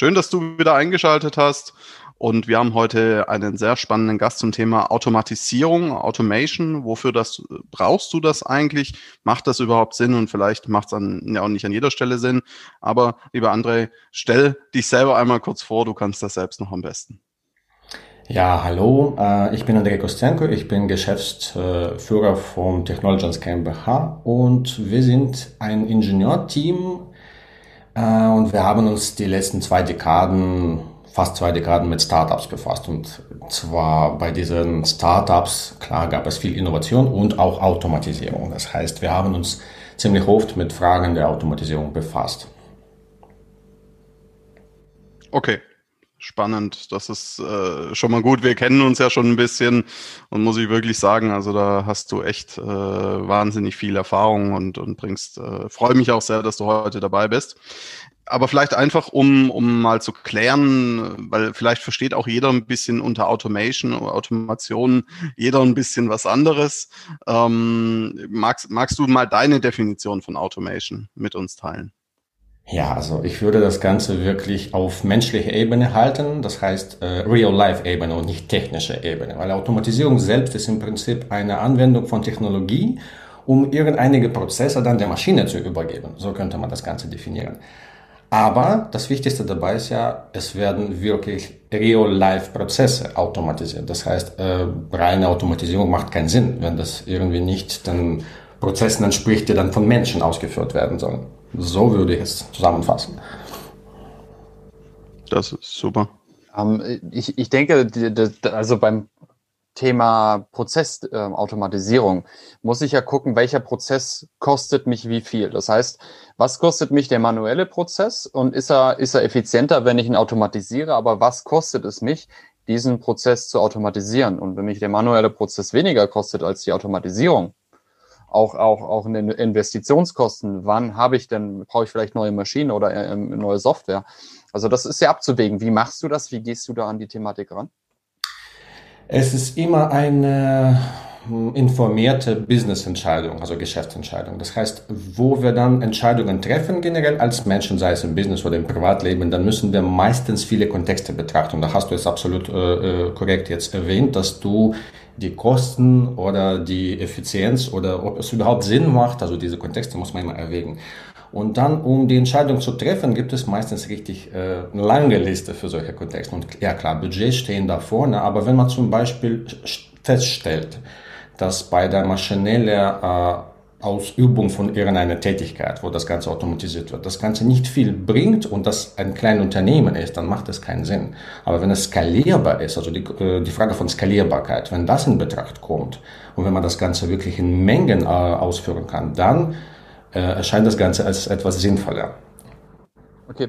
Schön, dass du wieder eingeschaltet hast. Und wir haben heute einen sehr spannenden Gast zum Thema Automatisierung, Automation. Wofür das brauchst du das eigentlich? Macht das überhaupt Sinn? Und vielleicht macht es ja auch nicht an jeder Stelle Sinn. Aber lieber André, stell dich selber einmal kurz vor. Du kannst das selbst noch am besten. Ja, hallo, äh, ich bin Andrei Kostenko, ich bin Geschäftsführer von Technologians GmbH und wir sind ein Ingenieurteam äh, und wir haben uns die letzten zwei Dekaden, fast zwei Dekaden mit Startups befasst. Und zwar bei diesen Startups, klar, gab es viel Innovation und auch Automatisierung. Das heißt, wir haben uns ziemlich oft mit Fragen der Automatisierung befasst. Okay, spannend. Das ist äh, schon mal gut. Wir kennen uns ja schon ein bisschen und muss ich wirklich sagen, also da hast du echt äh, wahnsinnig viel Erfahrung und, und bringst, äh, freue mich auch sehr, dass du heute dabei bist. Aber vielleicht einfach, um, um mal zu klären, weil vielleicht versteht auch jeder ein bisschen unter Automation oder Automation, jeder ein bisschen was anderes. Ähm, magst, magst du mal deine Definition von Automation mit uns teilen? Ja, also ich würde das Ganze wirklich auf menschlicher Ebene halten, das heißt äh, Real-Life-Ebene und nicht technische Ebene, weil Automatisierung selbst ist im Prinzip eine Anwendung von Technologie, um irgendeinige Prozesse dann der Maschine zu übergeben. So könnte man das Ganze definieren. Aber das Wichtigste dabei ist ja, es werden wirklich Real-Life-Prozesse automatisiert. Das heißt, äh, reine Automatisierung macht keinen Sinn, wenn das irgendwie nicht den Prozessen entspricht, die dann von Menschen ausgeführt werden sollen. So würde ich es zusammenfassen. Das ist super. Ähm, ich, ich denke, also beim Thema Prozessautomatisierung äh, muss ich ja gucken, welcher Prozess kostet mich wie viel. Das heißt, was kostet mich der manuelle Prozess und ist er, ist er effizienter, wenn ich ihn automatisiere, aber was kostet es mich, diesen Prozess zu automatisieren? Und wenn mich der manuelle Prozess weniger kostet als die Automatisierung, auch, auch, auch in den Investitionskosten. Wann habe ich denn, brauche ich vielleicht neue Maschinen oder äh, neue Software? Also das ist ja abzuwägen. Wie machst du das? Wie gehst du da an die Thematik ran? Es ist immer eine informierte Business-Entscheidung, also Geschäftsentscheidung. Das heißt, wo wir dann Entscheidungen treffen, generell als Menschen, sei es im Business oder im Privatleben, dann müssen wir meistens viele Kontexte betrachten. Und da hast du es absolut äh, äh korrekt jetzt erwähnt, dass du die Kosten oder die Effizienz oder ob es überhaupt Sinn macht. Also diese Kontexte muss man immer erwägen. Und dann, um die Entscheidung zu treffen, gibt es meistens richtig äh, eine lange Liste für solche Kontexte. Und ja klar, Budgets stehen da vorne, aber wenn man zum Beispiel feststellt, dass bei der maschinellen äh, Ausübung von irgendeiner Tätigkeit, wo das Ganze automatisiert wird, das Ganze nicht viel bringt und das ein kleines Unternehmen ist, dann macht es keinen Sinn. Aber wenn es skalierbar ist, also die, äh, die Frage von Skalierbarkeit, wenn das in Betracht kommt und wenn man das Ganze wirklich in Mengen äh, ausführen kann, dann erscheint das Ganze als etwas sinnvoller. Okay.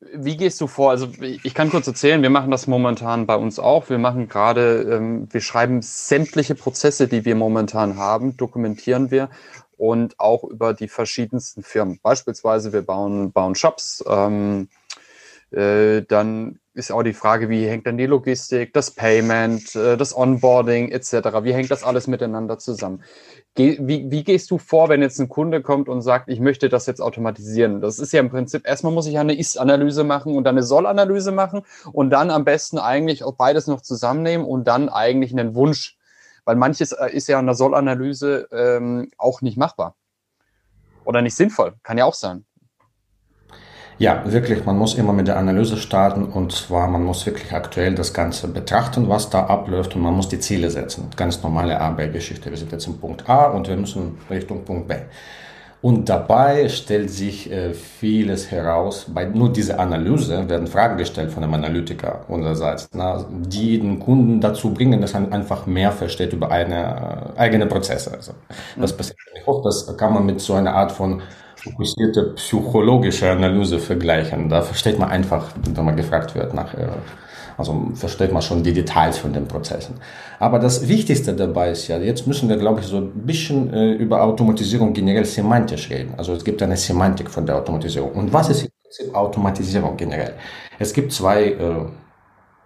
Wie gehst du vor? Also ich kann kurz erzählen, wir machen das momentan bei uns auch. Wir machen gerade, ähm, wir schreiben sämtliche Prozesse, die wir momentan haben, dokumentieren wir und auch über die verschiedensten Firmen. Beispielsweise wir bauen, bauen Shops. Ähm, äh, dann ist auch die Frage, wie hängt dann die Logistik, das Payment, äh, das Onboarding etc. Wie hängt das alles miteinander zusammen? Wie, wie gehst du vor, wenn jetzt ein Kunde kommt und sagt, ich möchte das jetzt automatisieren? Das ist ja im Prinzip, erstmal muss ich eine Ist-Analyse machen und dann eine Soll-Analyse machen und dann am besten eigentlich auch beides noch zusammennehmen und dann eigentlich einen Wunsch weil manches äh, ist ja in der Sollanalyse ähm, auch nicht machbar oder nicht sinnvoll. Kann ja auch sein. Ja, wirklich, man muss immer mit der Analyse starten und zwar, man muss wirklich aktuell das Ganze betrachten, was da abläuft und man muss die Ziele setzen. Ganz normale A-B-Geschichte. Wir sind jetzt im Punkt A und wir müssen Richtung Punkt B. Und dabei stellt sich äh, vieles heraus. Bei nur dieser Analyse werden Fragen gestellt von einem Analytiker unsererseits, na, die den Kunden dazu bringen, dass er einfach mehr versteht über eine äh, eigene Prozesse. Also, das passiert nicht oft. Das kann man mit so einer Art von fokussierte psychologische Analyse vergleichen. Da versteht man einfach, wenn man gefragt wird nach, äh, also versteht man schon die Details von den Prozessen. Aber das Wichtigste dabei ist ja, jetzt müssen wir, glaube ich, so ein bisschen äh, über Automatisierung generell semantisch reden. Also es gibt eine Semantik von der Automatisierung. Und was ist Automatisierung generell? Es gibt zwei äh,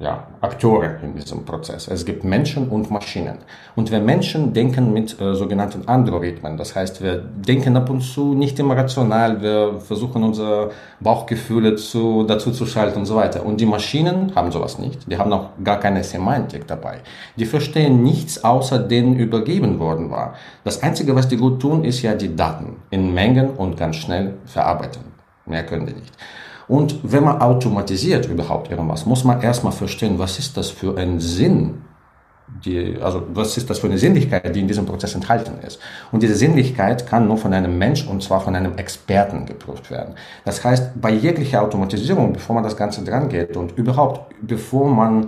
ja, Akteure in diesem Prozess. Es gibt Menschen und Maschinen. Und wir Menschen denken mit äh, sogenannten Androrithmen. Das heißt, wir denken ab und zu nicht immer rational. Wir versuchen unsere Bauchgefühle zu, dazu zu schalten und so weiter. Und die Maschinen haben sowas nicht. Die haben auch gar keine Semantik dabei. Die verstehen nichts, außer denen übergeben worden war. Das Einzige, was die gut tun, ist ja die Daten in Mengen und ganz schnell verarbeiten. Mehr können die nicht. Und wenn man automatisiert überhaupt irgendwas, muss man erstmal verstehen, was ist das für ein Sinn, die, also was ist das für eine Sinnlichkeit, die in diesem Prozess enthalten ist. Und diese Sinnlichkeit kann nur von einem Mensch und zwar von einem Experten geprüft werden. Das heißt, bei jeglicher Automatisierung, bevor man das Ganze dran geht und überhaupt, bevor man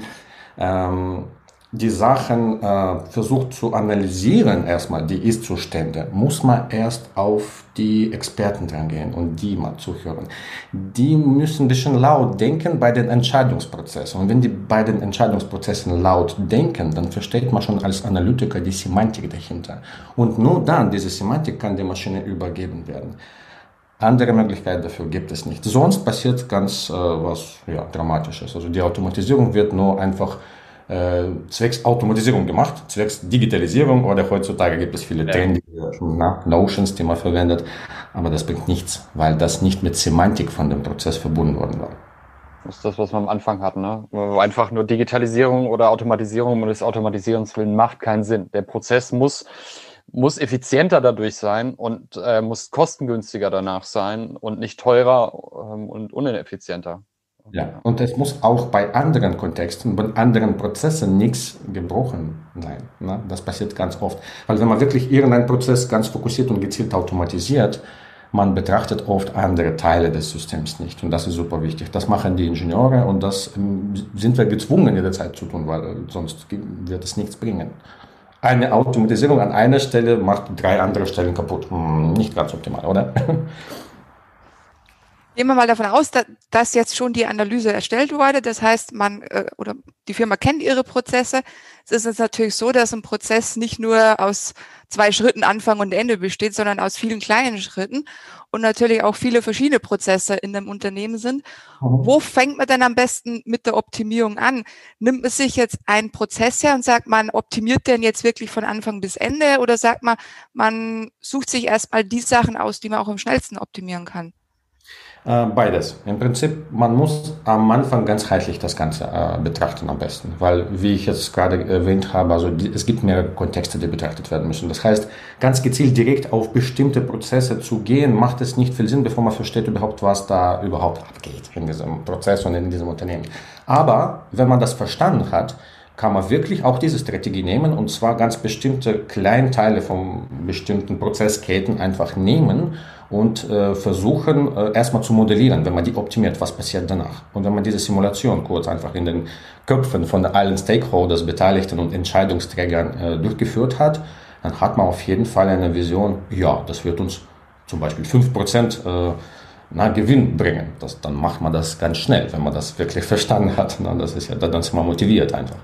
ähm, die Sachen äh, versucht zu analysieren, erstmal die Ist-Zustände, muss man erst auf die Experten dran gehen und die mal zuhören. Die müssen ein bisschen laut denken bei den Entscheidungsprozessen. Und wenn die bei den Entscheidungsprozessen laut denken, dann versteht man schon als Analytiker die Semantik dahinter. Und nur dann, diese Semantik kann der Maschine übergeben werden. Andere Möglichkeit dafür gibt es nicht. Sonst passiert ganz äh, was ja, Dramatisches. Also die Automatisierung wird nur einfach zwecks Automatisierung gemacht, zwecks Digitalisierung oder heutzutage gibt es viele ja. trendige na, Notions, die man verwendet, aber das bringt nichts, weil das nicht mit Semantik von dem Prozess verbunden worden war. Das ist das, was wir am Anfang hatten, ne? Einfach nur Digitalisierung oder Automatisierung und des Automatisierens willen macht keinen Sinn. Der Prozess muss muss effizienter dadurch sein und äh, muss kostengünstiger danach sein und nicht teurer ähm, und uneffizienter. Ja, und es muss auch bei anderen Kontexten, bei anderen Prozessen nichts gebrochen sein. Ne? Das passiert ganz oft. Weil wenn man wirklich irgendeinen Prozess ganz fokussiert und gezielt automatisiert, man betrachtet oft andere Teile des Systems nicht. Und das ist super wichtig. Das machen die Ingenieure und das ähm, sind wir gezwungen jederzeit zu tun, weil sonst wird es nichts bringen. Eine Automatisierung an einer Stelle macht drei andere Stellen kaputt. Hm, nicht ganz optimal, oder? Gehen wir mal davon aus, dass, jetzt schon die Analyse erstellt wurde. Das heißt, man äh, oder die Firma kennt ihre Prozesse. Es ist jetzt natürlich so, dass ein Prozess nicht nur aus zwei Schritten Anfang und Ende besteht, sondern aus vielen kleinen Schritten und natürlich auch viele verschiedene Prozesse in dem Unternehmen sind. Mhm. Wo fängt man denn am besten mit der Optimierung an? Nimmt man sich jetzt einen Prozess her und sagt, man optimiert den jetzt wirklich von Anfang bis Ende oder sagt man, man sucht sich erstmal die Sachen aus, die man auch am schnellsten optimieren kann? Äh, beides. Im Prinzip, man muss am Anfang ganzheitlich das Ganze äh, betrachten am besten, weil, wie ich jetzt gerade erwähnt habe, also die, es gibt mehrere Kontexte, die betrachtet werden müssen. Das heißt, ganz gezielt direkt auf bestimmte Prozesse zu gehen, macht es nicht viel Sinn, bevor man versteht überhaupt, was da überhaupt abgeht in diesem Prozess und in diesem Unternehmen. Aber wenn man das verstanden hat, kann man wirklich auch diese Strategie nehmen und zwar ganz bestimmte Kleinteile von bestimmten Prozessketten einfach nehmen und äh, versuchen äh, erstmal zu modellieren, wenn man die optimiert, was passiert danach. Und wenn man diese Simulation kurz einfach in den Köpfen von allen Stakeholders, Beteiligten und Entscheidungsträgern äh, durchgeführt hat, dann hat man auf jeden Fall eine Vision, ja, das wird uns zum Beispiel 5% äh, na, Gewinn bringen. Das, dann macht man das ganz schnell, wenn man das wirklich verstanden hat. Na, das ist ja, dann ist man motiviert einfach.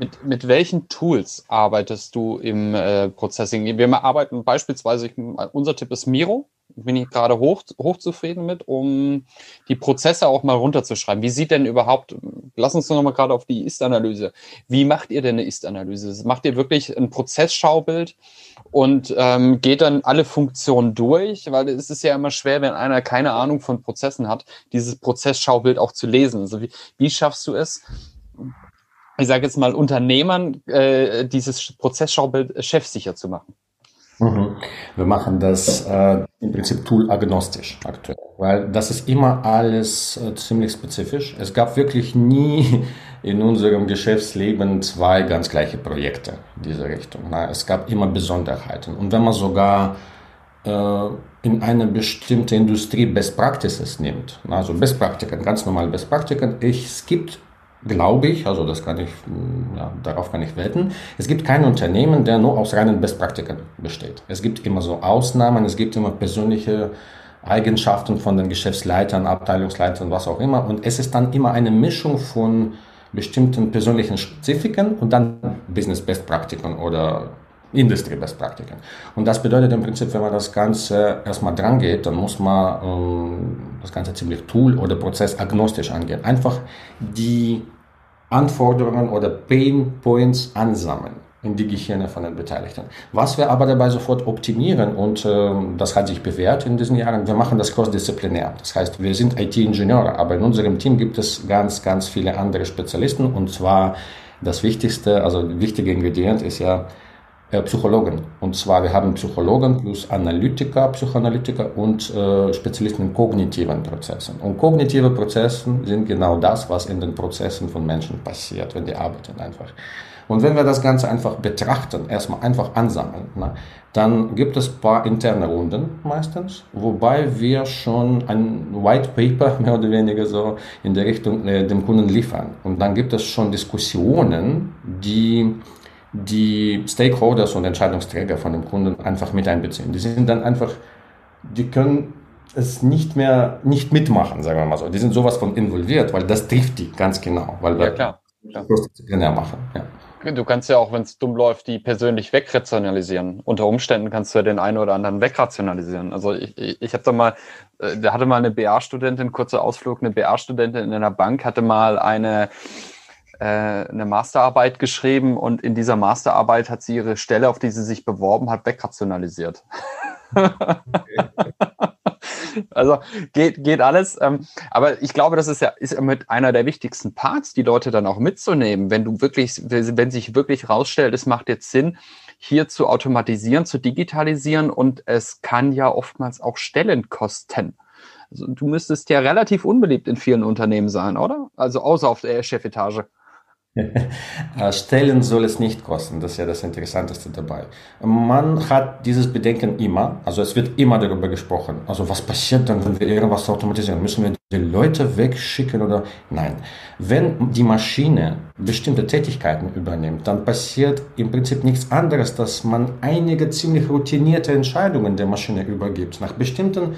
Mit, mit welchen Tools arbeitest du im äh, Processing? Wir arbeiten beispielsweise, unser Tipp ist Miro, bin ich gerade hoch, hochzufrieden mit, um die Prozesse auch mal runterzuschreiben. Wie sieht denn überhaupt, lass uns noch mal gerade auf die Ist-Analyse. Wie macht ihr denn eine Ist-Analyse? Macht ihr wirklich ein Prozessschaubild und ähm, geht dann alle Funktionen durch? Weil es ist ja immer schwer, wenn einer keine Ahnung von Prozessen hat, dieses Prozessschaubild auch zu lesen. Also wie, wie schaffst du es, ich sage jetzt mal, Unternehmern äh, dieses Prozessschaubild chefsicher zu machen? Mhm. Wir machen das äh, im Prinzip tool-agnostisch aktuell, weil das ist immer alles äh, ziemlich spezifisch. Es gab wirklich nie in unserem Geschäftsleben zwei ganz gleiche Projekte in dieser Richtung. Na, es gab immer Besonderheiten. Und wenn man sogar äh, in eine bestimmte Industrie Best Practices nimmt, also Best Praktiken, ganz normal Best Praktiken, es gibt glaube ich, also das kann ich, ja, darauf kann ich wetten. Es gibt kein Unternehmen, der nur aus reinen Bestpraktiken besteht. Es gibt immer so Ausnahmen, es gibt immer persönliche Eigenschaften von den Geschäftsleitern, Abteilungsleitern, was auch immer. Und es ist dann immer eine Mischung von bestimmten persönlichen Spezifiken und dann Business Best Praktiken oder Industry Best Praktiken. Und das bedeutet im Prinzip, wenn man das Ganze erstmal dran geht, dann muss man ähm, das Ganze ziemlich tool- oder prozessagnostisch angehen. Einfach die Anforderungen oder Pain Points ansammeln in die Gehirne von den Beteiligten. Was wir aber dabei sofort optimieren und äh, das hat sich bewährt in diesen Jahren, wir machen das crossdisziplinär. Das heißt, wir sind IT-Ingenieure, aber in unserem Team gibt es ganz, ganz viele andere Spezialisten und zwar das Wichtigste, also wichtige Ingredient ist ja äh, Psychologen. Und zwar, wir haben Psychologen plus Analytiker, Psychoanalytiker und äh, Spezialisten in kognitiven Prozessen. Und kognitive Prozesse sind genau das, was in den Prozessen von Menschen passiert, wenn die arbeiten einfach. Und wenn wir das Ganze einfach betrachten, erstmal einfach ansammeln, ne, dann gibt es paar interne Runden meistens, wobei wir schon ein White Paper mehr oder weniger so in der Richtung äh, dem Kunden liefern. Und dann gibt es schon Diskussionen, die die Stakeholders und Entscheidungsträger von dem Kunden einfach mit einbeziehen. Die sind dann einfach, die können es nicht mehr, nicht mitmachen, sagen wir mal so. Die sind sowas von involviert, weil das trifft die ganz genau, weil ja, klar, klar. machen. Ja. Du kannst ja auch, wenn es dumm läuft, die persönlich wegrationalisieren. Unter Umständen kannst du ja den einen oder anderen wegrationalisieren. Also ich, ich, ich habe da mal, äh, da hatte mal eine BA-Studentin, kurzer Ausflug, eine BA-Studentin in einer Bank hatte mal eine eine Masterarbeit geschrieben und in dieser Masterarbeit hat sie ihre Stelle, auf die sie sich beworben hat, wegrationalisiert. also geht, geht alles. Ähm, aber ich glaube, das ist ja, ist mit einer der wichtigsten Parts, die Leute dann auch mitzunehmen. Wenn du wirklich, wenn sich wirklich rausstellt, es macht jetzt Sinn, hier zu automatisieren, zu digitalisieren und es kann ja oftmals auch Stellen kosten. Also du müsstest ja relativ unbeliebt in vielen Unternehmen sein, oder? Also außer auf der Chefetage. Äh, Stellen soll es nicht kosten, das ist ja das Interessanteste dabei. Man hat dieses Bedenken immer, also es wird immer darüber gesprochen. Also was passiert dann, wenn wir irgendwas automatisieren? Müssen wir die Leute wegschicken oder? Nein. Wenn die Maschine bestimmte Tätigkeiten übernimmt, dann passiert im Prinzip nichts anderes, dass man einige ziemlich routinierte Entscheidungen der Maschine übergibt, nach bestimmten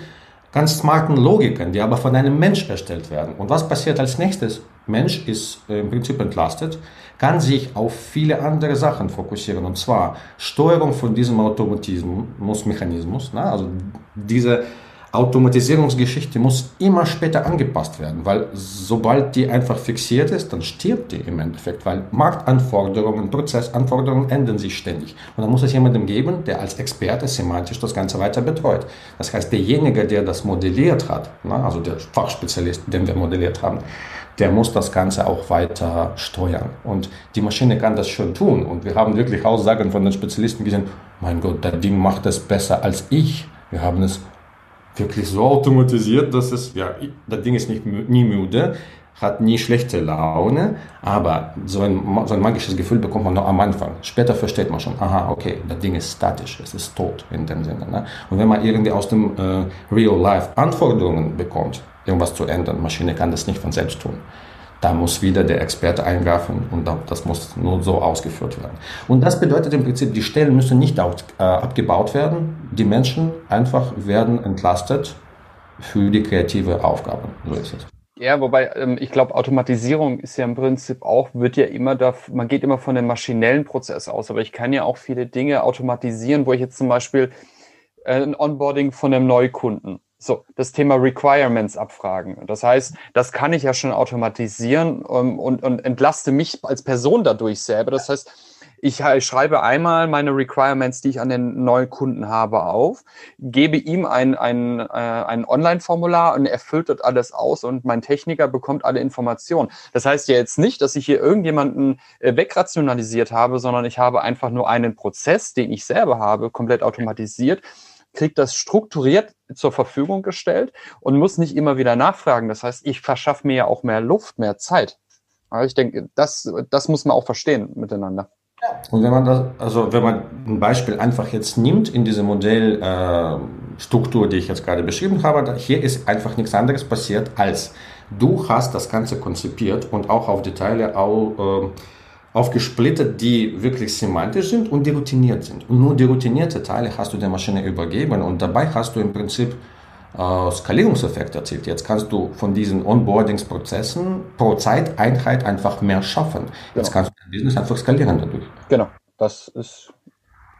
ganz smarten Logiken, die aber von einem Mensch erstellt werden. Und was passiert als nächstes? Mensch ist äh, im Prinzip entlastet, kann sich auf viele andere Sachen fokussieren. Und zwar Steuerung von diesem Automatismusmechanismus, ne? also diese Automatisierungsgeschichte muss immer später angepasst werden, weil sobald die einfach fixiert ist, dann stirbt die im Endeffekt, weil Marktanforderungen, Prozessanforderungen ändern sich ständig. Und dann muss es jemandem geben, der als Experte semantisch das Ganze weiter betreut. Das heißt, derjenige, der das modelliert hat, ne, also der Fachspezialist, den wir modelliert haben, der muss das Ganze auch weiter steuern. Und die Maschine kann das schon tun. Und wir haben wirklich Aussagen von den Spezialisten gesehen, mein Gott, das Ding macht es besser als ich. Wir haben es wirklich so automatisiert, dass es, ja, das Ding ist nicht, nie müde, hat nie schlechte Laune, aber so ein, so ein magisches Gefühl bekommt man nur am Anfang. Später versteht man schon, aha, okay, das Ding ist statisch, es ist tot in dem Sinne. Ne? Und wenn man irgendwie aus dem äh, Real-Life Anforderungen bekommt, irgendwas zu ändern, Maschine kann das nicht von selbst tun. Da muss wieder der Experte eingreifen und das muss nur so ausgeführt werden. Und das bedeutet im Prinzip, die Stellen müssen nicht äh, abgebaut werden. Die Menschen einfach werden entlastet für die kreative Aufgabe. So ist es. Ja, wobei ähm, ich glaube, Automatisierung ist ja im Prinzip auch, wird ja immer da, man geht immer von dem maschinellen Prozess aus, aber ich kann ja auch viele Dinge automatisieren, wo ich jetzt zum Beispiel äh, ein Onboarding von einem Neukunden so, das Thema Requirements abfragen. Das heißt, das kann ich ja schon automatisieren um, ähm, und, und entlaste mich als Person dadurch selber. Das heißt, ich, ich schreibe einmal meine Requirements, die ich an den neuen Kunden habe, auf, gebe ihm ein, ein, äh, ein Online-Formular und er füllt dort alles aus und mein Techniker bekommt alle Informationen. Das heißt ja jetzt nicht, dass ich hier irgendjemanden äh, wegrationalisiert habe, sondern ich habe einfach nur einen Prozess, den ich selber habe, komplett automatisiert kriegt das strukturiert zur Verfügung gestellt und muss nicht immer wieder nachfragen. Das heißt, ich verschaffe mir ja auch mehr Luft, mehr Zeit. Aber ich denke, das, das muss man auch verstehen miteinander. Und wenn man das, also wenn man ein Beispiel einfach jetzt nimmt in diese Modellstruktur, äh, die ich jetzt gerade beschrieben habe, hier ist einfach nichts anderes passiert als Du hast das Ganze konzipiert und auch auf die Teile auch, äh, aufgesplittert, die wirklich semantisch sind und die routiniert sind. Und nur die routinierte Teile hast du der Maschine übergeben und dabei hast du im Prinzip äh, Skalierungseffekt erzielt. Jetzt kannst du von diesen Onboardingsprozessen pro Zeiteinheit einfach mehr schaffen. Jetzt genau. kannst du dein Business einfach skalieren dadurch. Genau, das ist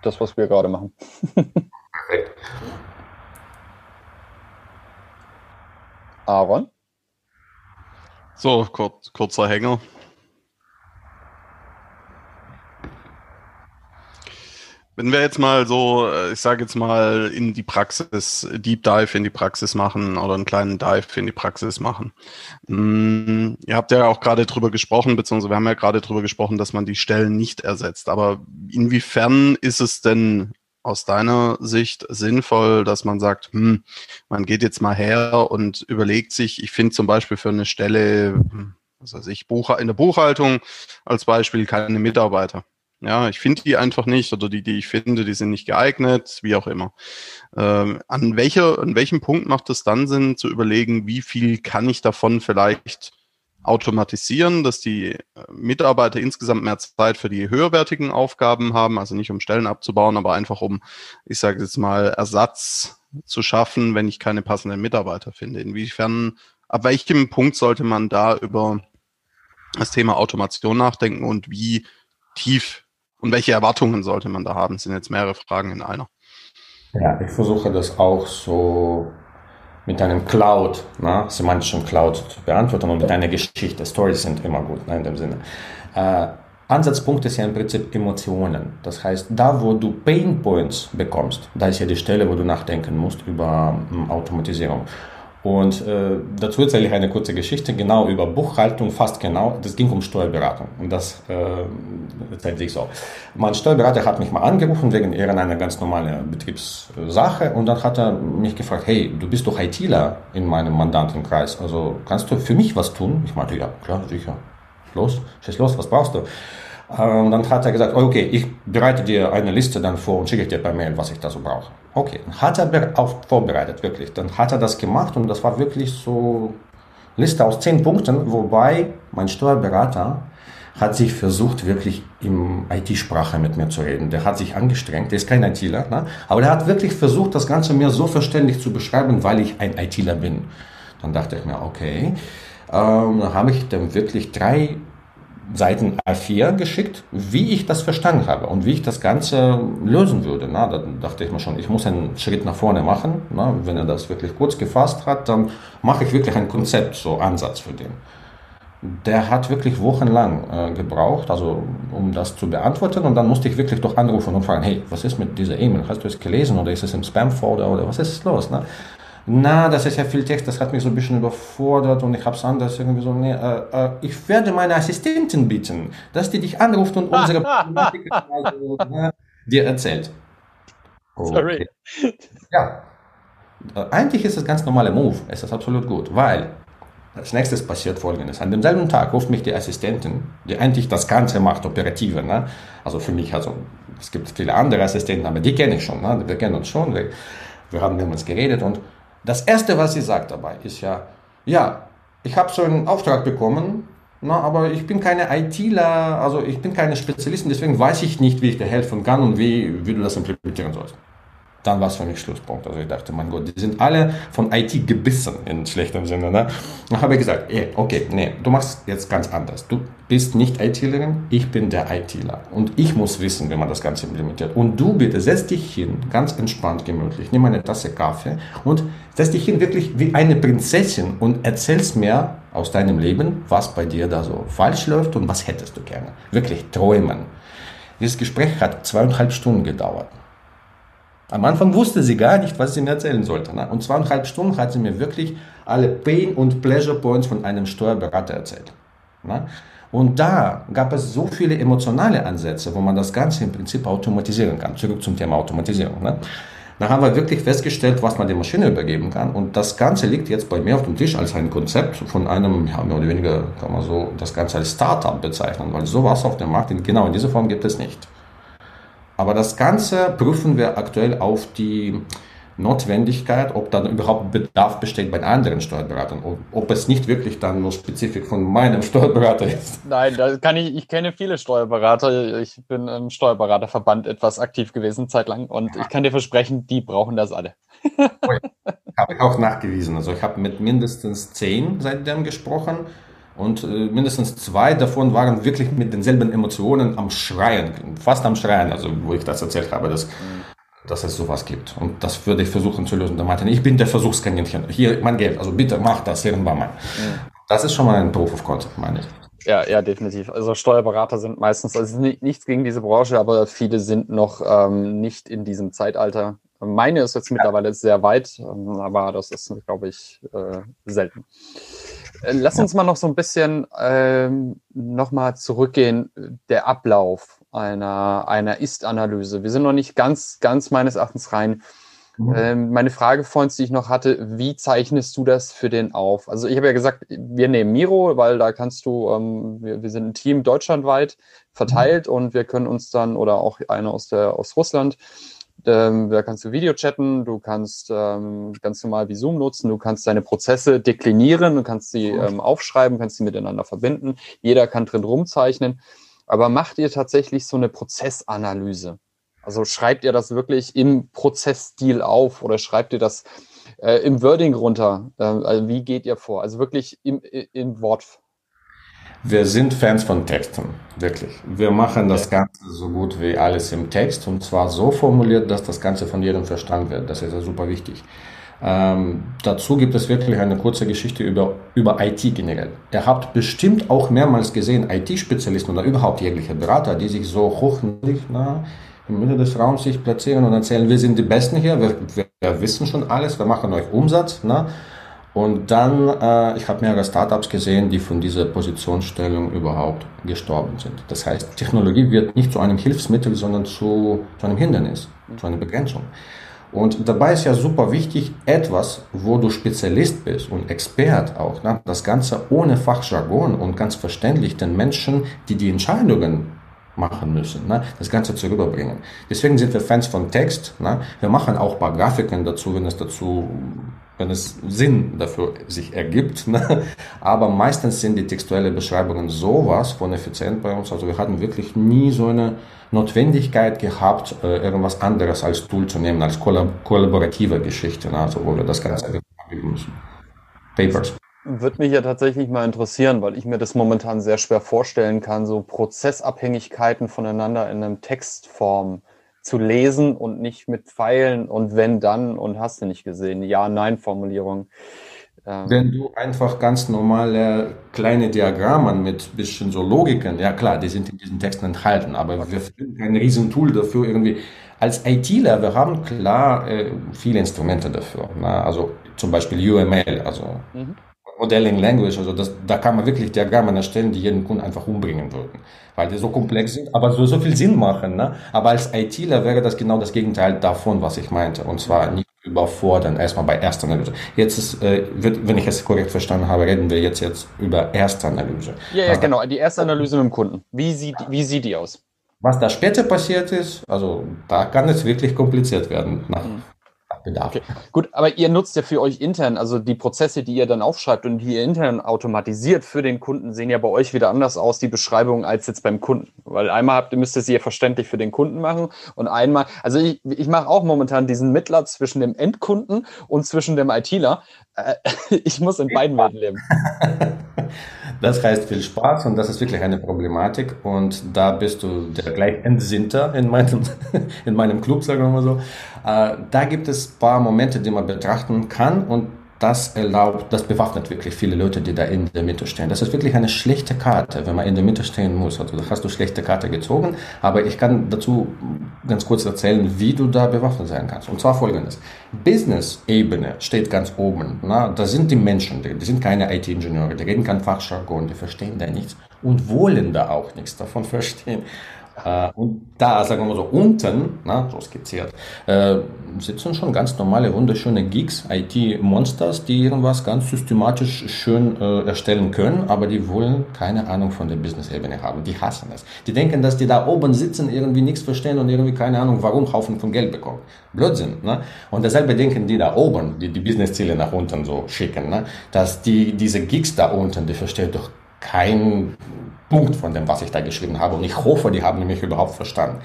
das, was wir gerade machen. Perfekt. Aaron? So, kurz, kurzer Hänger. Wenn wir jetzt mal so, äh, ich sage jetzt mal, in die Praxis, Deep Dive in die Praxis machen oder einen kleinen Dive in die Praxis machen. Hm, ihr habt ja auch gerade drüber gesprochen, beziehungsweise wir haben ja gerade drüber gesprochen, dass man die Stellen nicht ersetzt. Aber inwiefern ist es denn aus deiner Sicht sinnvoll, dass man sagt, hm, man geht jetzt mal her und überlegt sich, ich finde zum Beispiel für eine Stelle, hm, was weiß ich, in der Buchhaltung als Beispiel keine Mitarbeiter. Ja, ich finde die einfach nicht oder die, die ich finde, die sind nicht geeignet, wie auch immer. Ähm, an, welcher, an welchem Punkt macht es dann Sinn zu überlegen, wie viel kann ich davon vielleicht automatisieren, dass die äh, Mitarbeiter insgesamt mehr Zeit für die höherwertigen Aufgaben haben, also nicht um Stellen abzubauen, aber einfach um, ich sage jetzt mal, Ersatz zu schaffen, wenn ich keine passenden Mitarbeiter finde. Inwiefern, ab welchem Punkt sollte man da über das Thema Automation nachdenken und wie tief und welche Erwartungen sollte man da haben? Das sind jetzt mehrere Fragen in einer. Ja, ich versuche das auch so mit einem Cloud, na, semantischen Cloud zu beantworten und mit einer Geschichte. Stories sind immer gut ne, in dem Sinne. Äh, Ansatzpunkt ist ja im Prinzip Emotionen. Das heißt, da wo du Pain Points bekommst, da ist ja die Stelle, wo du nachdenken musst über um, Automatisierung. Und äh, dazu erzähle ich eine kurze Geschichte, genau über Buchhaltung, fast genau. Das ging um Steuerberatung. Und das äh, erzählt sich so. Mein Steuerberater hat mich mal angerufen wegen irgendeiner ganz normalen Betriebssache. Und dann hat er mich gefragt, hey, du bist doch ITler in meinem Mandantenkreis. Also kannst du für mich was tun? Ich meinte, ja, klar, sicher. Los, schieß los, was brauchst du? Und dann hat er gesagt, okay, ich bereite dir eine Liste dann vor und schicke dir per Mail, was ich da so brauche. Okay, hat er auch vorbereitet, wirklich. Dann hat er das gemacht und das war wirklich so Liste aus zehn Punkten, wobei mein Steuerberater hat sich versucht, wirklich im IT-Sprache mit mir zu reden. Der hat sich angestrengt, der ist kein ITler, ne? aber der hat wirklich versucht, das Ganze mir so verständlich zu beschreiben, weil ich ein ITler bin. Dann dachte ich mir, okay, ähm, dann habe ich dann wirklich drei Seiten A4 geschickt, wie ich das verstanden habe und wie ich das Ganze lösen würde. Na, da dachte ich mir schon, ich muss einen Schritt nach vorne machen. Na, wenn er das wirklich kurz gefasst hat, dann mache ich wirklich ein Konzept, so Ansatz für den. Der hat wirklich wochenlang äh, gebraucht, also um das zu beantworten. Und dann musste ich wirklich doch anrufen und fragen, hey, was ist mit dieser E-Mail? Hast du es gelesen oder ist es im Spam-Folder oder was ist los? Ne? Na, das ist ja viel Text, das hat mich so ein bisschen überfordert und ich habe es anders irgendwie so, nee, äh, äh, ich werde meine Assistentin bitten, dass die dich anruft und unsere Problematik also, ne, dir erzählt. Okay. Sorry. Ja, äh, eigentlich ist das ganz normale Move, es ist absolut gut, weil als nächstes passiert folgendes. An demselben Tag ruft mich die Assistentin, die eigentlich das Ganze macht, operative. Ne? Also für mich, also es gibt viele andere Assistenten, aber die kenne ich schon. Ne? Wir kennen uns schon. Wir, wir haben damals geredet und das Erste, was sie sagt dabei, ist ja, ja, ich habe so einen Auftrag bekommen, na, aber ich bin keine ITler, also ich bin keine Spezialistin, deswegen weiß ich nicht, wie ich dir helfen kann und wie, wie du das implementieren sollst dann war es für mich Schlusspunkt. Also ich dachte, mein Gott, die sind alle von IT gebissen in schlechtem Sinne. Ne? Dann habe ich gesagt, ey, okay, nee, du machst jetzt ganz anders. Du bist nicht ITlerin, ich bin der ITler. Und ich muss wissen, wie man das Ganze implementiert. Und du bitte setz dich hin, ganz entspannt, gemütlich, nimm eine Tasse Kaffee und setz dich hin wirklich wie eine Prinzessin und erzählst mir aus deinem Leben, was bei dir da so falsch läuft und was hättest du gerne. Wirklich träumen. Dieses Gespräch hat zweieinhalb Stunden gedauert. Am Anfang wusste sie gar nicht, was sie mir erzählen sollte. Ne? Und zweieinhalb Stunden hat sie mir wirklich alle Pain- und Pleasure Points von einem Steuerberater erzählt. Ne? Und da gab es so viele emotionale Ansätze, wo man das Ganze im Prinzip automatisieren kann. Zurück zum Thema Automatisierung. Ne? Da haben wir wirklich festgestellt, was man der Maschine übergeben kann. Und das Ganze liegt jetzt bei mir auf dem Tisch als ein Konzept von einem, ja, mehr oder weniger kann man so das Ganze als Startup bezeichnen, weil sowas auf dem Markt genau in dieser Form gibt es nicht. Aber das Ganze prüfen wir aktuell auf die Notwendigkeit, ob dann überhaupt Bedarf besteht bei anderen Steuerberatern, ob, ob es nicht wirklich dann nur spezifisch von meinem Steuerberater ist. Nein, da kann ich, ich kenne viele Steuerberater. Ich bin im Steuerberaterverband etwas aktiv gewesen, zeitlang, und ich kann dir versprechen, die brauchen das alle. habe ich auch nachgewiesen. Also ich habe mit mindestens zehn seitdem gesprochen und äh, mindestens zwei davon waren wirklich mit denselben Emotionen am Schreien, fast am Schreien, also wo ich das erzählt habe, dass, mhm. dass es sowas gibt. Und das würde ich versuchen zu lösen. Da meinte ich bin der Versuchskaninchen. Hier mein Geld, also bitte mach das irgendwann mal. Mhm. Das ist schon mal ein Proof of Concept, meine ich. Ja, ja, definitiv. Also Steuerberater sind meistens, also nichts gegen diese Branche, aber viele sind noch ähm, nicht in diesem Zeitalter. Meine ist jetzt mittlerweile sehr weit, ähm, aber das ist, glaube ich, äh, selten. Äh, lass uns mal noch so ein bisschen ähm, nochmal zurückgehen, der Ablauf einer, einer Ist-Analyse. Wir sind noch nicht ganz, ganz meines Erachtens rein. Mhm. Ähm, meine Frage vorhin, die ich noch hatte, wie zeichnest du das für den auf? Also ich habe ja gesagt, wir nehmen Miro, weil da kannst du, ähm, wir, wir, sind ein Team deutschlandweit verteilt mhm. und wir können uns dann, oder auch einer aus, der, aus Russland, ähm, da kannst du Video chatten, du kannst ähm, ganz normal wie Zoom nutzen, du kannst deine Prozesse deklinieren, du kannst sie ähm, aufschreiben, kannst sie miteinander verbinden. Jeder kann drin rumzeichnen. Aber macht ihr tatsächlich so eine Prozessanalyse? Also schreibt ihr das wirklich im Prozessstil auf oder schreibt ihr das äh, im Wording runter? Äh, also wie geht ihr vor? Also wirklich im, im Wort, wir sind Fans von Texten, wirklich. Wir machen das Ganze so gut wie alles im Text und zwar so formuliert, dass das Ganze von jedem verstanden wird. Das ist ja super wichtig. Ähm, dazu gibt es wirklich eine kurze Geschichte über, über IT generell. Ihr habt bestimmt auch mehrmals gesehen, IT-Spezialisten oder überhaupt jegliche Berater, die sich so hochniedrig na, im Mitte des Raums sich platzieren und erzählen, wir sind die Besten hier, wir, wir wissen schon alles, wir machen euch Umsatz. Na, und dann, äh, ich habe mehrere Startups gesehen, die von dieser Positionsstellung überhaupt gestorben sind. Das heißt, Technologie wird nicht zu einem Hilfsmittel, sondern zu, zu einem Hindernis, zu einer Begrenzung. Und dabei ist ja super wichtig, etwas, wo du Spezialist bist und Expert auch, ne? das Ganze ohne Fachjargon und ganz verständlich den Menschen, die die Entscheidungen machen müssen, ne? das Ganze zu rüberbringen. Deswegen sind wir Fans von Text. Ne? Wir machen auch ein paar Grafiken dazu, wenn es dazu wenn es Sinn dafür sich ergibt. Ne? Aber meistens sind die textuellen Beschreibungen sowas von effizient bei uns. Also wir hatten wirklich nie so eine Notwendigkeit gehabt, äh, irgendwas anderes als Tool zu nehmen, als kollaborative Geschichte, ne? also wo wir das Ganze abgeben müssen. Papers. Würde mich ja tatsächlich mal interessieren, weil ich mir das momentan sehr schwer vorstellen kann, so Prozessabhängigkeiten voneinander in einem Textform zu lesen und nicht mit Pfeilen und wenn dann und hast du nicht gesehen. Ja-Nein-Formulierung. Ähm. Wenn du einfach ganz normale kleine Diagramme mit bisschen so Logiken, ja klar, die sind in diesen Texten enthalten, aber okay. wir finden kein Riesentool dafür irgendwie. Als ITler, wir haben klar äh, viele Instrumente dafür. Na? Also zum Beispiel UML, also mhm. Modeling Language, also das, da kann man wirklich Diagramme erstellen, die jeden Kunden einfach umbringen würden, weil die so komplex sind, aber so, so viel Sinn machen. Ne? Aber als ITler wäre das genau das Gegenteil davon, was ich meinte, und zwar nicht überfordern, erstmal bei erster Analyse. Jetzt ist, äh, wird, wenn ich es korrekt verstanden habe, reden wir jetzt, jetzt über erste Analyse. Ja, ja, genau, die erste Analyse mit dem Kunden. Wie sieht, wie sieht die aus? Was da später passiert ist, also da kann es wirklich kompliziert werden mhm. Bedarf. Okay. Gut, aber ihr nutzt ja für euch intern, also die Prozesse, die ihr dann aufschreibt und die ihr intern automatisiert für den Kunden, sehen ja bei euch wieder anders aus, die Beschreibung, als jetzt beim Kunden. Weil einmal habt ihr, müsst ihr sie ja verständlich für den Kunden machen und einmal, also ich, ich mache auch momentan diesen Mittler zwischen dem Endkunden und zwischen dem ITler. Äh, ich muss in beiden Welten leben. Das heißt viel Spaß und das ist wirklich eine Problematik und da bist du der gleich Entsinnter in meinem, in meinem Club, sagen wir mal so. Äh, da gibt es paar Momente, die man betrachten kann und das erlaubt, das bewaffnet wirklich viele Leute, die da in der Mitte stehen. Das ist wirklich eine schlechte Karte, wenn man in der Mitte stehen muss. Also da hast du schlechte Karte gezogen, aber ich kann dazu ganz kurz erzählen, wie du da bewaffnet sein kannst. Und zwar folgendes. Business-Ebene steht ganz oben. Na, da sind die Menschen, die, die sind keine IT-Ingenieure, die reden kein Fachjargon, die verstehen da nichts und wollen da auch nichts davon verstehen. Äh, und da, sagen wir so, unten, na, so skizziert, äh, sitzen schon ganz normale, wunderschöne Geeks, IT-Monsters, die irgendwas ganz systematisch schön äh, erstellen können, aber die wollen keine Ahnung von der Business-Ebene haben. Die hassen es. Die denken, dass die da oben sitzen, irgendwie nichts verstehen und irgendwie keine Ahnung, warum Haufen von Geld bekommen. Blödsinn. Ne? Und dasselbe denken die da oben, die die Business-Ziele nach unten so schicken, ne? dass die, diese Geeks da unten, die verstehen doch kein Punkt von dem, was ich da geschrieben habe. Und ich hoffe, die haben mich überhaupt verstanden.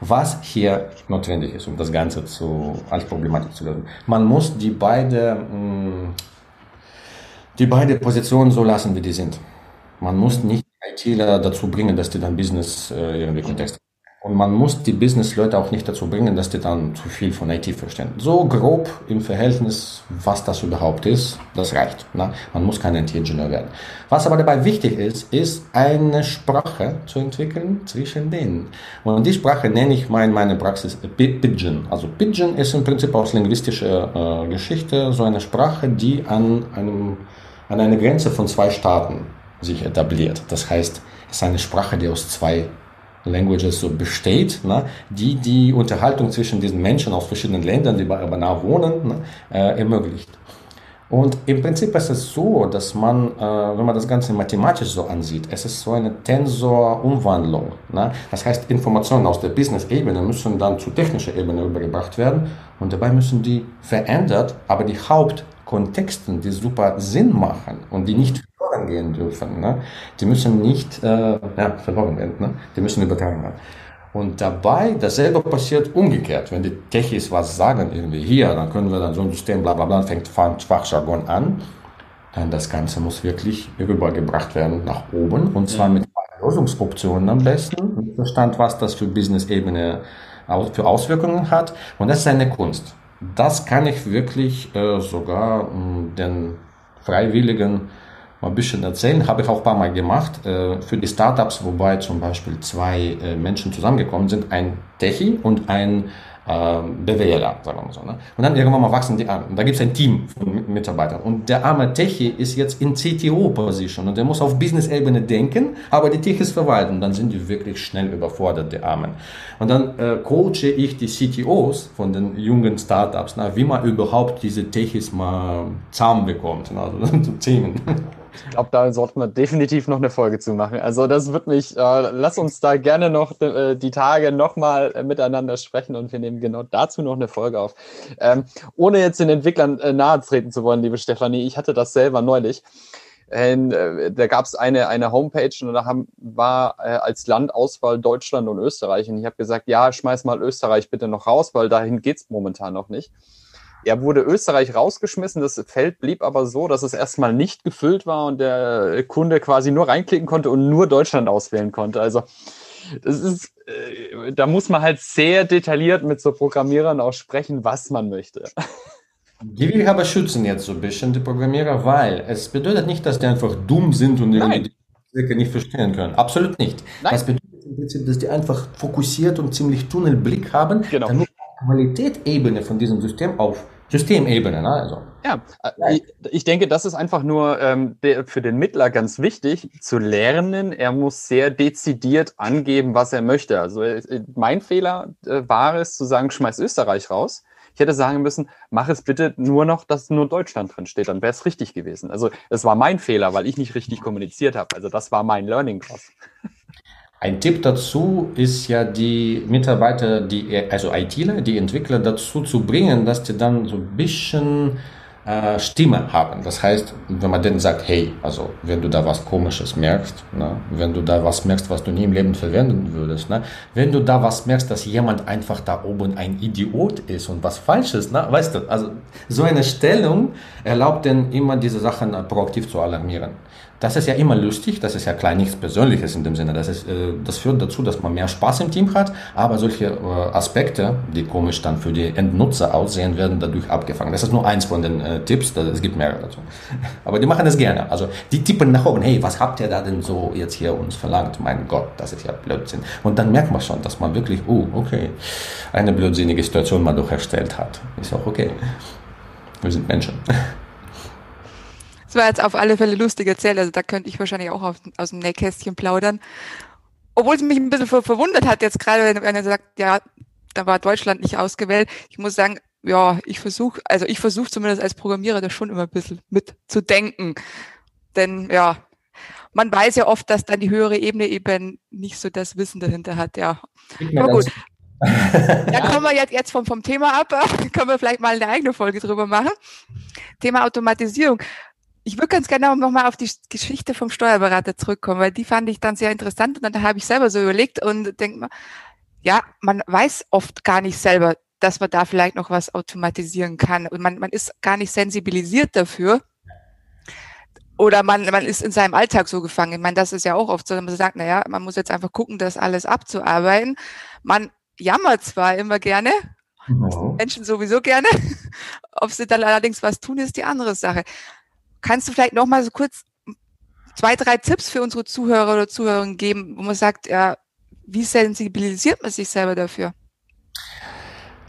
Was hier notwendig ist, um das Ganze zu, als Problematik zu lösen. Man muss die beide, mm, die beide Positionen so lassen, wie die sind. Man muss nicht ITler dazu bringen, dass die dann Business äh, irgendwie Kontext und man muss die Business-Leute auch nicht dazu bringen, dass die dann zu viel von IT verstehen. So grob im Verhältnis, was das überhaupt ist, das reicht. Ne? Man muss kein IT-Ingenieur werden. Was aber dabei wichtig ist, ist eine Sprache zu entwickeln zwischen denen. Und die Sprache nenne ich mal in meiner Praxis Pidgin. Also Pidgin ist im Prinzip aus linguistischer äh, Geschichte so eine Sprache, die an, einem, an einer Grenze von zwei Staaten sich etabliert. Das heißt, es ist eine Sprache, die aus zwei Languages so besteht, ne, die die Unterhaltung zwischen diesen Menschen aus verschiedenen Ländern, die bei nah wohnen, ne, äh, ermöglicht. Und im Prinzip ist es so, dass man, äh, wenn man das Ganze mathematisch so ansieht, es ist so eine Tensor-Umwandlung. Ne? Das heißt, Informationen aus der Business-Ebene müssen dann zur technischen Ebene übergebracht werden und dabei müssen die verändert, aber die Hauptkontexten, die super Sinn machen und die nicht verloren gehen dürfen. Ne? Die müssen nicht äh, ja, verloren werden, ne? die müssen übertragen werden. Und dabei, dasselbe passiert umgekehrt. Wenn die Techis was sagen, irgendwie hier, dann können wir dann so ein System, bla bla bla, fängt Fachjargon an, dann das Ganze muss wirklich rübergebracht werden nach oben und zwar mit Lösungsoptionen am besten, Verstand, was das für Business-Ebene für Auswirkungen hat. Und das ist eine Kunst. Das kann ich wirklich äh, sogar mh, den Freiwilligen mal ein bisschen erzählen. Habe ich auch ein paar Mal gemacht äh, für die Startups, wobei zum Beispiel zwei äh, Menschen zusammengekommen sind, ein Techie und ein äh, BWLer, sagen wir mal so. Ne? Und dann irgendwann mal wachsen die an. Und da gibt es ein Team von Mitarbeitern. Und der arme Techie ist jetzt in CTO-Position und der muss auf Business-Ebene denken, aber die Techies verwalten. Dann sind die wirklich schnell überfordert, die Armen. Und dann äh, coache ich die CTOs von den jungen Startups, na, wie man überhaupt diese Techies mal zahm bekommt, ne? also zu Themen. Ich glaube, da sollten wir definitiv noch eine Folge zu machen. Also das wird mich, äh, lass uns da gerne noch äh, die Tage nochmal äh, miteinander sprechen und wir nehmen genau dazu noch eine Folge auf. Ähm, ohne jetzt den Entwicklern äh, nahe treten zu wollen, liebe Stefanie, ich hatte das selber neulich. Ähm, äh, da gab es eine, eine Homepage und da haben, war äh, als Landauswahl Deutschland und Österreich. Und ich habe gesagt, ja, schmeiß mal Österreich bitte noch raus, weil dahin geht's momentan noch nicht. Er wurde Österreich rausgeschmissen. Das Feld blieb aber so, dass es erstmal nicht gefüllt war und der Kunde quasi nur reinklicken konnte und nur Deutschland auswählen konnte. Also das ist, äh, da muss man halt sehr detailliert mit so Programmierern auch sprechen, was man möchte. Die will ich aber schützen jetzt so ein bisschen, die Programmierer, weil es bedeutet nicht, dass die einfach dumm sind und die Zwecke nicht verstehen können. Absolut nicht. Nein. Das bedeutet im Prinzip, dass die einfach fokussiert und ziemlich Tunnelblick haben, genau. damit Qualitätsebene von diesem System auf Systemebene. Ne? Also, ja, äh, ich, denke, das ist einfach nur ähm, für den Mittler ganz wichtig zu lernen. Er muss sehr dezidiert angeben, was er möchte. Also äh, mein Fehler äh, war es zu sagen, schmeiß Österreich raus. Ich hätte sagen müssen, mach es bitte nur noch, dass nur Deutschland drin steht, dann wäre es richtig gewesen. Also es war mein Fehler, weil ich nicht richtig kommuniziert habe. Also das war mein Learning Cross. Ein Tipp dazu ist ja die Mitarbeiter, die, also ITler, die Entwickler dazu zu bringen, dass die dann so ein bisschen äh, Stimme haben. Das heißt, wenn man denen sagt, hey, also wenn du da was Komisches merkst, ne, wenn du da was merkst, was du nie im Leben verwenden würdest, ne, wenn du da was merkst, dass jemand einfach da oben ein Idiot ist und was Falsches, ne, weißt du, also so eine Stellung erlaubt denn immer diese Sachen proaktiv zu alarmieren. Das ist ja immer lustig, das ist ja klar nichts Persönliches in dem Sinne. Das, ist, äh, das führt dazu, dass man mehr Spaß im Team hat, aber solche äh, Aspekte, die komisch dann für die Endnutzer aussehen, werden dadurch abgefangen. Das ist nur eins von den äh, Tipps, es gibt mehrere dazu. Aber die machen das gerne. Also die tippen nach oben, hey, was habt ihr da denn so jetzt hier uns verlangt? Mein Gott, das ist ja Blödsinn. Und dann merkt man schon, dass man wirklich, oh, okay, eine blödsinnige Situation mal doch erstellt hat. Ist auch okay. Wir sind Menschen. War jetzt auf alle Fälle lustig erzählt, also da könnte ich wahrscheinlich auch auf, aus dem Nähkästchen plaudern. obwohl es mich ein bisschen verwundert hat jetzt gerade, wenn einer sagt, ja, da war Deutschland nicht ausgewählt. Ich muss sagen, ja, ich versuche, also ich versuche zumindest als Programmierer das schon immer ein bisschen mitzudenken. Denn ja, man weiß ja oft, dass dann die höhere Ebene eben nicht so das Wissen dahinter hat, ja. Aber gut. Dann kommen wir jetzt, jetzt vom, vom Thema ab, können wir vielleicht mal eine eigene Folge drüber machen. Thema Automatisierung. Ich würde ganz gerne nochmal auf die Geschichte vom Steuerberater zurückkommen, weil die fand ich dann sehr interessant und dann habe ich selber so überlegt und denke mal, ja, man weiß oft gar nicht selber, dass man da vielleicht noch was automatisieren kann und man, man ist gar nicht sensibilisiert dafür. Oder man, man ist in seinem Alltag so gefangen. Ich meine, das ist ja auch oft so, dass man sagt, naja, man muss jetzt einfach gucken, das alles abzuarbeiten. Man jammert zwar immer gerne. Menschen sowieso gerne. Ob sie dann allerdings was tun, ist die andere Sache. Kannst du vielleicht noch mal so kurz zwei, drei Tipps für unsere Zuhörer oder Zuhörerinnen geben, wo man sagt, ja, wie sensibilisiert man sich selber dafür?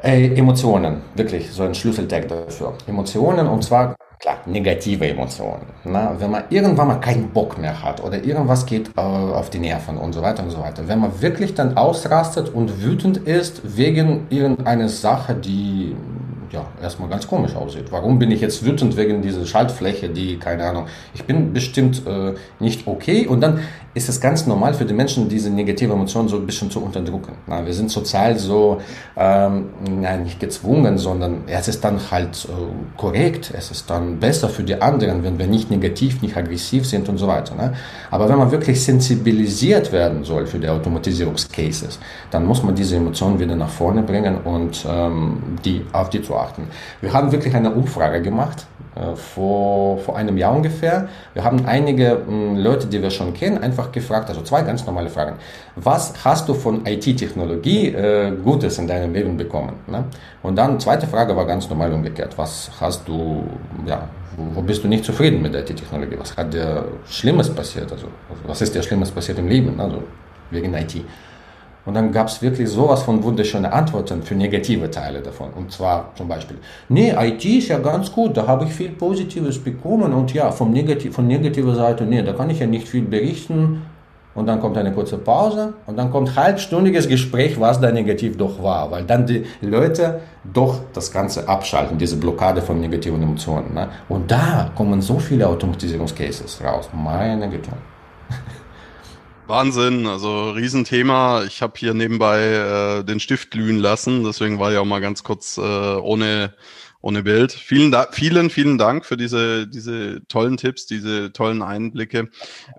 Äh, Emotionen, wirklich so ein Schlüsseltext dafür. Emotionen und zwar klar, negative Emotionen. Na, wenn man irgendwann mal keinen Bock mehr hat oder irgendwas geht äh, auf die Nerven und so weiter und so weiter. Wenn man wirklich dann ausrastet und wütend ist wegen irgendeiner Sache, die ja, erstmal ganz komisch aussieht. Warum bin ich jetzt wütend wegen dieser Schaltfläche, die, keine Ahnung, ich bin bestimmt äh, nicht okay und dann ist es ganz normal für die Menschen, diese negative Emotionen so ein bisschen zu unterdrücken. Na, wir sind sozial so, ähm, nein, nicht gezwungen, sondern es ist dann halt äh, korrekt, es ist dann besser für die anderen, wenn wir nicht negativ, nicht aggressiv sind und so weiter. Ne? Aber wenn man wirklich sensibilisiert werden soll für die Automatisierungscases, dann muss man diese Emotionen wieder nach vorne bringen und ähm, die, auf die zu achten. Wir haben wirklich eine Umfrage gemacht äh, vor, vor einem Jahr ungefähr. Wir haben einige mh, Leute, die wir schon kennen, einfach gefragt, also zwei ganz normale Fragen. Was hast du von IT-Technologie äh, Gutes in deinem Leben bekommen? Ne? Und dann zweite Frage war ganz normal umgekehrt. Was hast du, ja, wo, bist du nicht zufrieden mit der IT-Technologie? Was hat dir Schlimmes passiert? Also, was ist dir Schlimmes passiert im Leben? Also wegen IT. Und dann gab es wirklich sowas von wunderschönen Antworten für negative Teile davon. Und zwar zum Beispiel, nee, IT ist ja ganz gut, da habe ich viel Positives bekommen und ja, vom Negativ, von negativer Seite, nee, da kann ich ja nicht viel berichten. Und dann kommt eine kurze Pause und dann kommt halbstündiges Gespräch, was da negativ doch war, weil dann die Leute doch das Ganze abschalten, diese Blockade von negativen Emotionen. Ne? Und da kommen so viele Automatisierungscases raus. Meine Güte. Wahnsinn, also Riesenthema. Ich habe hier nebenbei äh, den Stift glühen lassen, deswegen war ich auch mal ganz kurz äh, ohne ohne Bild. Vielen, da vielen, vielen Dank für diese, diese tollen Tipps, diese tollen Einblicke.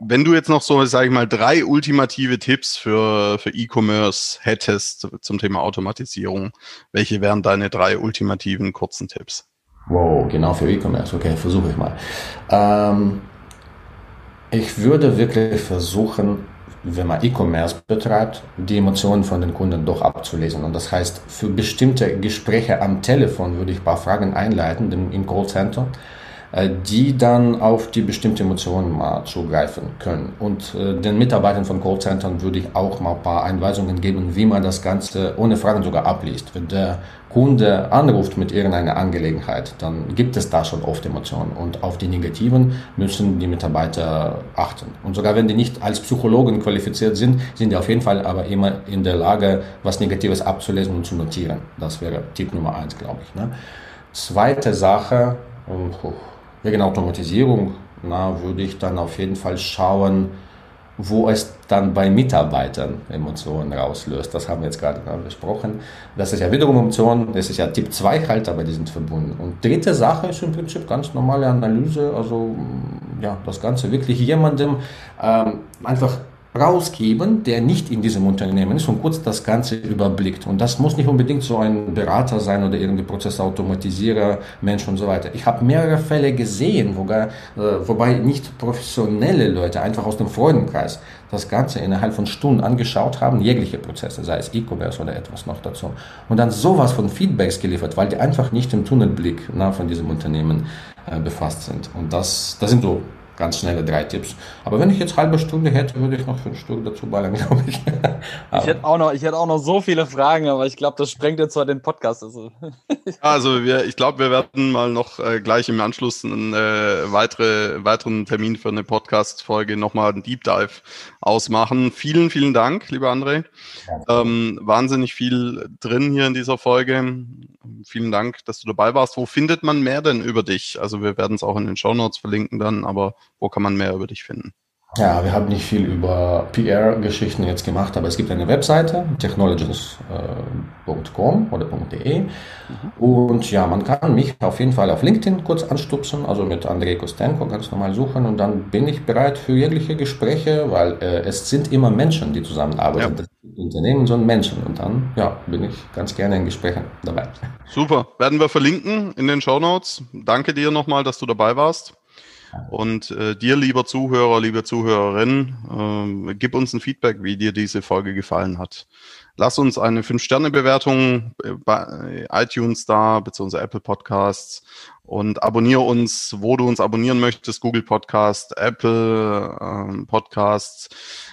Wenn du jetzt noch so, sage ich mal, drei ultimative Tipps für, für E-Commerce hättest zum Thema Automatisierung, welche wären deine drei ultimativen kurzen Tipps? Wow, genau für E-Commerce. Okay, versuche ich mal. Ähm, ich würde wirklich versuchen, wenn man E-Commerce betreibt, die Emotionen von den Kunden doch abzulesen. Und das heißt, für bestimmte Gespräche am Telefon würde ich ein paar Fragen einleiten im Callcenter, äh, die dann auf die bestimmte Emotionen mal zugreifen können. Und äh, den Mitarbeitern von Callcentern würde ich auch mal ein paar Einweisungen geben, wie man das Ganze ohne Fragen sogar abliest. Wenn der Kunde anruft mit irgendeiner Angelegenheit, dann gibt es da schon oft Emotionen. Und auf die negativen müssen die Mitarbeiter achten. Und sogar wenn die nicht als Psychologen qualifiziert sind, sind die auf jeden Fall aber immer in der Lage, was Negatives abzulesen und zu notieren. Das wäre Tipp Nummer eins, glaube ich. Ne? Zweite Sache, wegen Automatisierung, na, würde ich dann auf jeden Fall schauen, wo es dann bei Mitarbeitern Emotionen rauslöst. Das haben wir jetzt gerade besprochen. Das ist ja wiederum Emotionen, das ist ja Tipp 2 halt, aber die sind verbunden. Und dritte Sache ist im Prinzip ganz normale Analyse, also ja, das Ganze wirklich jemandem ähm, einfach rausgeben, der nicht in diesem Unternehmen ist und kurz das Ganze überblickt. Und das muss nicht unbedingt so ein Berater sein oder irgendein Prozessautomatisierer, Mensch und so weiter. Ich habe mehrere Fälle gesehen, wobei, äh, wobei nicht professionelle Leute, einfach aus dem Freundenkreis, das Ganze innerhalb von Stunden angeschaut haben, jegliche Prozesse, sei es E-Commerce oder etwas noch dazu. Und dann sowas von Feedbacks geliefert, weil die einfach nicht im Tunnelblick na, von diesem Unternehmen äh, befasst sind. Und das, das sind so ganz schnelle drei Tipps. Aber wenn ich jetzt halbe Stunde hätte, würde ich noch fünf Stück dazu ballern, glaube ich. ich hätte auch noch, ich hätte auch noch so viele Fragen, aber ich glaube, das sprengt jetzt zwar den Podcast. Also, also wir, ich glaube, wir werden mal noch äh, gleich im Anschluss einen äh, weitere, weiteren Termin für eine Podcast-Folge nochmal einen Deep Dive ausmachen. Vielen, vielen Dank, lieber André. Ähm, wahnsinnig viel drin hier in dieser Folge. Vielen Dank, dass du dabei warst. Wo findet man mehr denn über dich? Also wir werden es auch in den Show Notes verlinken dann, aber wo kann man mehr über dich finden? Ja, wir haben nicht viel über PR-Geschichten jetzt gemacht, aber es gibt eine Webseite, technologies.com oder .de. Mhm. Und ja, man kann mich auf jeden Fall auf LinkedIn kurz anstupsen, also mit Andrei Kostenko ganz normal suchen und dann bin ich bereit für jegliche Gespräche, weil äh, es sind immer Menschen, die zusammenarbeiten. Ja. Unternehmen, sondern Menschen. Und dann ja, bin ich ganz gerne in Gesprächen dabei. Super. Werden wir verlinken in den Show Notes. Danke dir nochmal, dass du dabei warst. Und äh, dir, lieber Zuhörer, liebe Zuhörerin, äh, gib uns ein Feedback, wie dir diese Folge gefallen hat. Lass uns eine 5-Sterne-Bewertung bei iTunes da, beziehungsweise Apple Podcasts und abonniere uns, wo du uns abonnieren möchtest, Google Podcast, Apple ähm, Podcasts,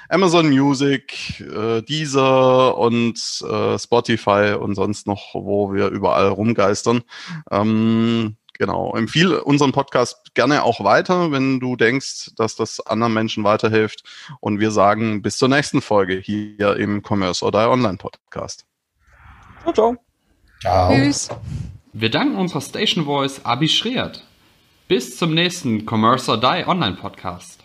Amazon Music, äh, Deezer und äh, Spotify und sonst noch, wo wir überall rumgeistern. Ähm, Genau. Empfiehl unseren Podcast gerne auch weiter, wenn du denkst, dass das anderen Menschen weiterhilft. Und wir sagen bis zur nächsten Folge hier im Commerce or Die Online Podcast. Ciao, ciao. Ciao. Tschüss. Wir danken unserer Station Voice Abi Schreert. Bis zum nächsten Commerce or Die Online Podcast.